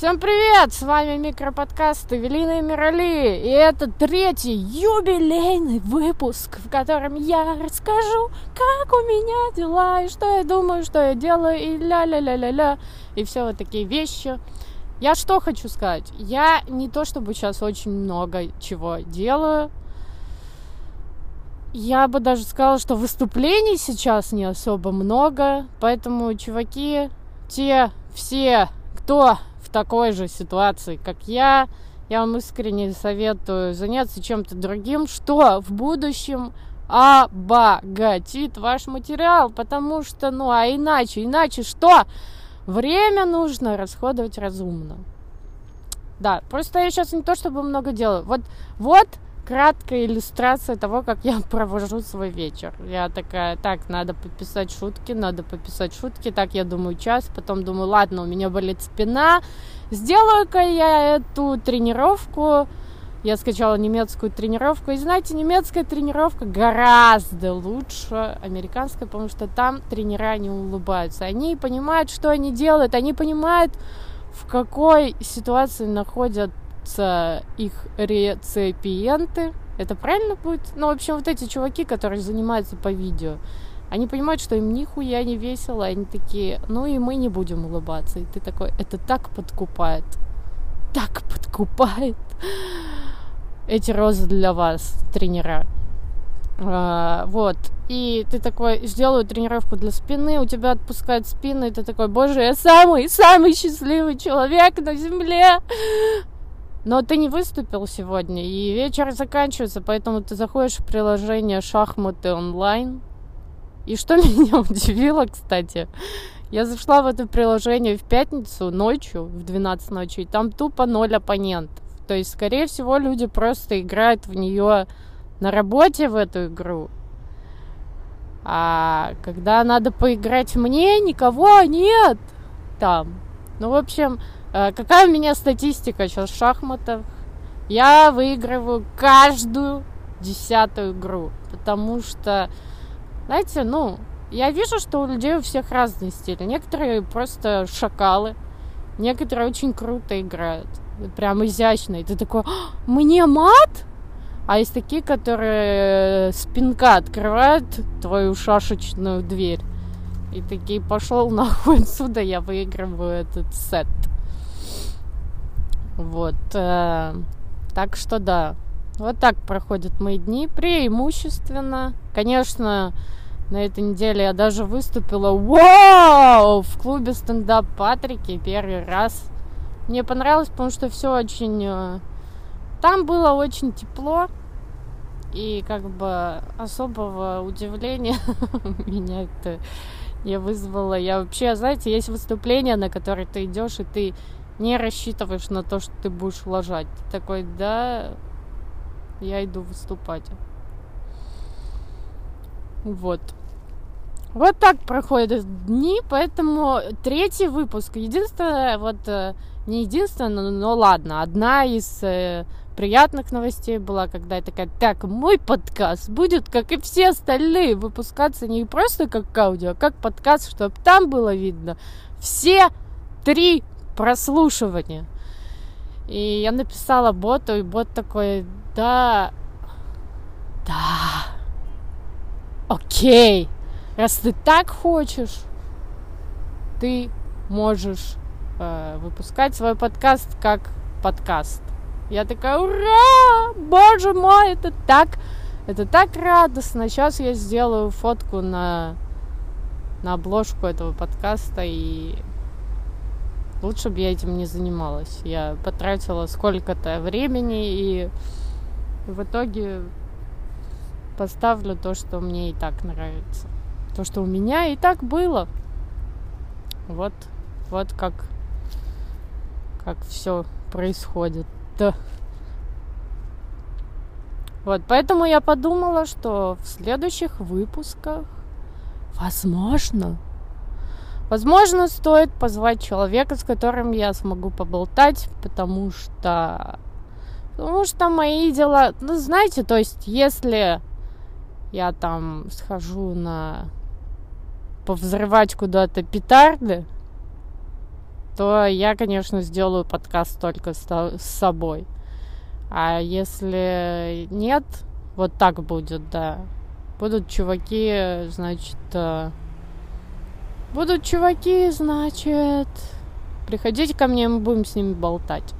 Всем привет! С вами микроподкаст Эвелина и Мирали. И это третий юбилейный выпуск, в котором я расскажу, как у меня дела, и что я думаю, что я делаю, и ля-ля-ля-ля-ля, и все вот такие вещи. Я что хочу сказать? Я не то чтобы сейчас очень много чего делаю. Я бы даже сказала, что выступлений сейчас не особо много, поэтому, чуваки, те все, кто такой же ситуации, как я, я вам искренне советую заняться чем-то другим, что в будущем обогатит ваш материал, потому что, ну, а иначе, иначе что? Время нужно расходовать разумно. Да, просто я сейчас не то чтобы много делаю. Вот, вот краткая иллюстрация того, как я провожу свой вечер. Я такая, так, надо пописать шутки, надо пописать шутки. Так, я думаю, час, потом думаю, ладно, у меня болит спина. Сделаю-ка я эту тренировку. Я скачала немецкую тренировку. И знаете, немецкая тренировка гораздо лучше американской, потому что там тренера не улыбаются. Они понимают, что они делают. Они понимают, в какой ситуации находят находятся их реципиенты. Это правильно будет? Ну, в общем, вот эти чуваки, которые занимаются по видео, они понимают, что им нихуя не весело, они такие, ну и мы не будем улыбаться. И ты такой, это так подкупает. Так подкупает. Эти розы для вас, тренера. А, вот. И ты такой, сделаю тренировку для спины, у тебя отпускает спину, и ты такой, боже, я самый, самый счастливый человек на земле. Но ты не выступил сегодня, и вечер заканчивается, поэтому ты заходишь в приложение шахматы онлайн. И что меня удивило, кстати, я зашла в это приложение в пятницу ночью, в 12 ночи, и там тупо ноль оппонентов. То есть, скорее всего, люди просто играют в нее на работе в эту игру. А когда надо поиграть мне, никого нет там. Ну, в общем, какая у меня статистика сейчас в шахматах? Я выигрываю каждую десятую игру, потому что, знаете, ну, я вижу, что у людей у всех разные стили. Некоторые просто шакалы, некоторые очень круто играют, прям изящно. И ты такой, «А, мне мат? А есть такие, которые спинка открывают твою шашечную дверь. И такие, пошел нахуй отсюда, я выигрываю этот сет. Вот. Э, так что да. Вот так проходят мои дни. Преимущественно. Конечно, на этой неделе я даже выступила вау, в клубе стендап Патрики первый раз. Мне понравилось, потому что все очень... Э, там было очень тепло. И как бы особого удивления меня это не вызвало. Я вообще, знаете, есть выступления, на которые ты идешь, и ты не рассчитываешь на то, что ты будешь лажать. Ты такой, да, я иду выступать. Вот. Вот так проходят дни, поэтому третий выпуск. Единственное, вот э, не единственное, но ладно, одна из э, приятных новостей была, когда я такая, так, мой подкаст будет, как и все остальные, выпускаться не просто как аудио, а как подкаст, чтобы там было видно все три прослушивания. И я написала боту, и бот такой, да, да, окей, раз ты так хочешь, ты можешь э, выпускать свой подкаст как подкаст. Я такая, ура, боже мой, это так, это так радостно. Сейчас я сделаю фотку на, на обложку этого подкаста и лучше бы я этим не занималась. Я потратила сколько-то времени и в итоге поставлю то, что мне и так нравится. То, что у меня и так было. Вот, вот как, как все происходит. Да. Вот, поэтому я подумала, что в следующих выпусках, возможно, Возможно, стоит позвать человека, с которым я смогу поболтать, потому что... Потому что мои дела... Ну, знаете, то есть, если я там схожу на... повзрывать куда-то петарды, то я, конечно, сделаю подкаст только с собой. А если нет, вот так будет, да. Будут чуваки, значит, э, будут чуваки, значит, приходите ко мне, мы будем с ними болтать.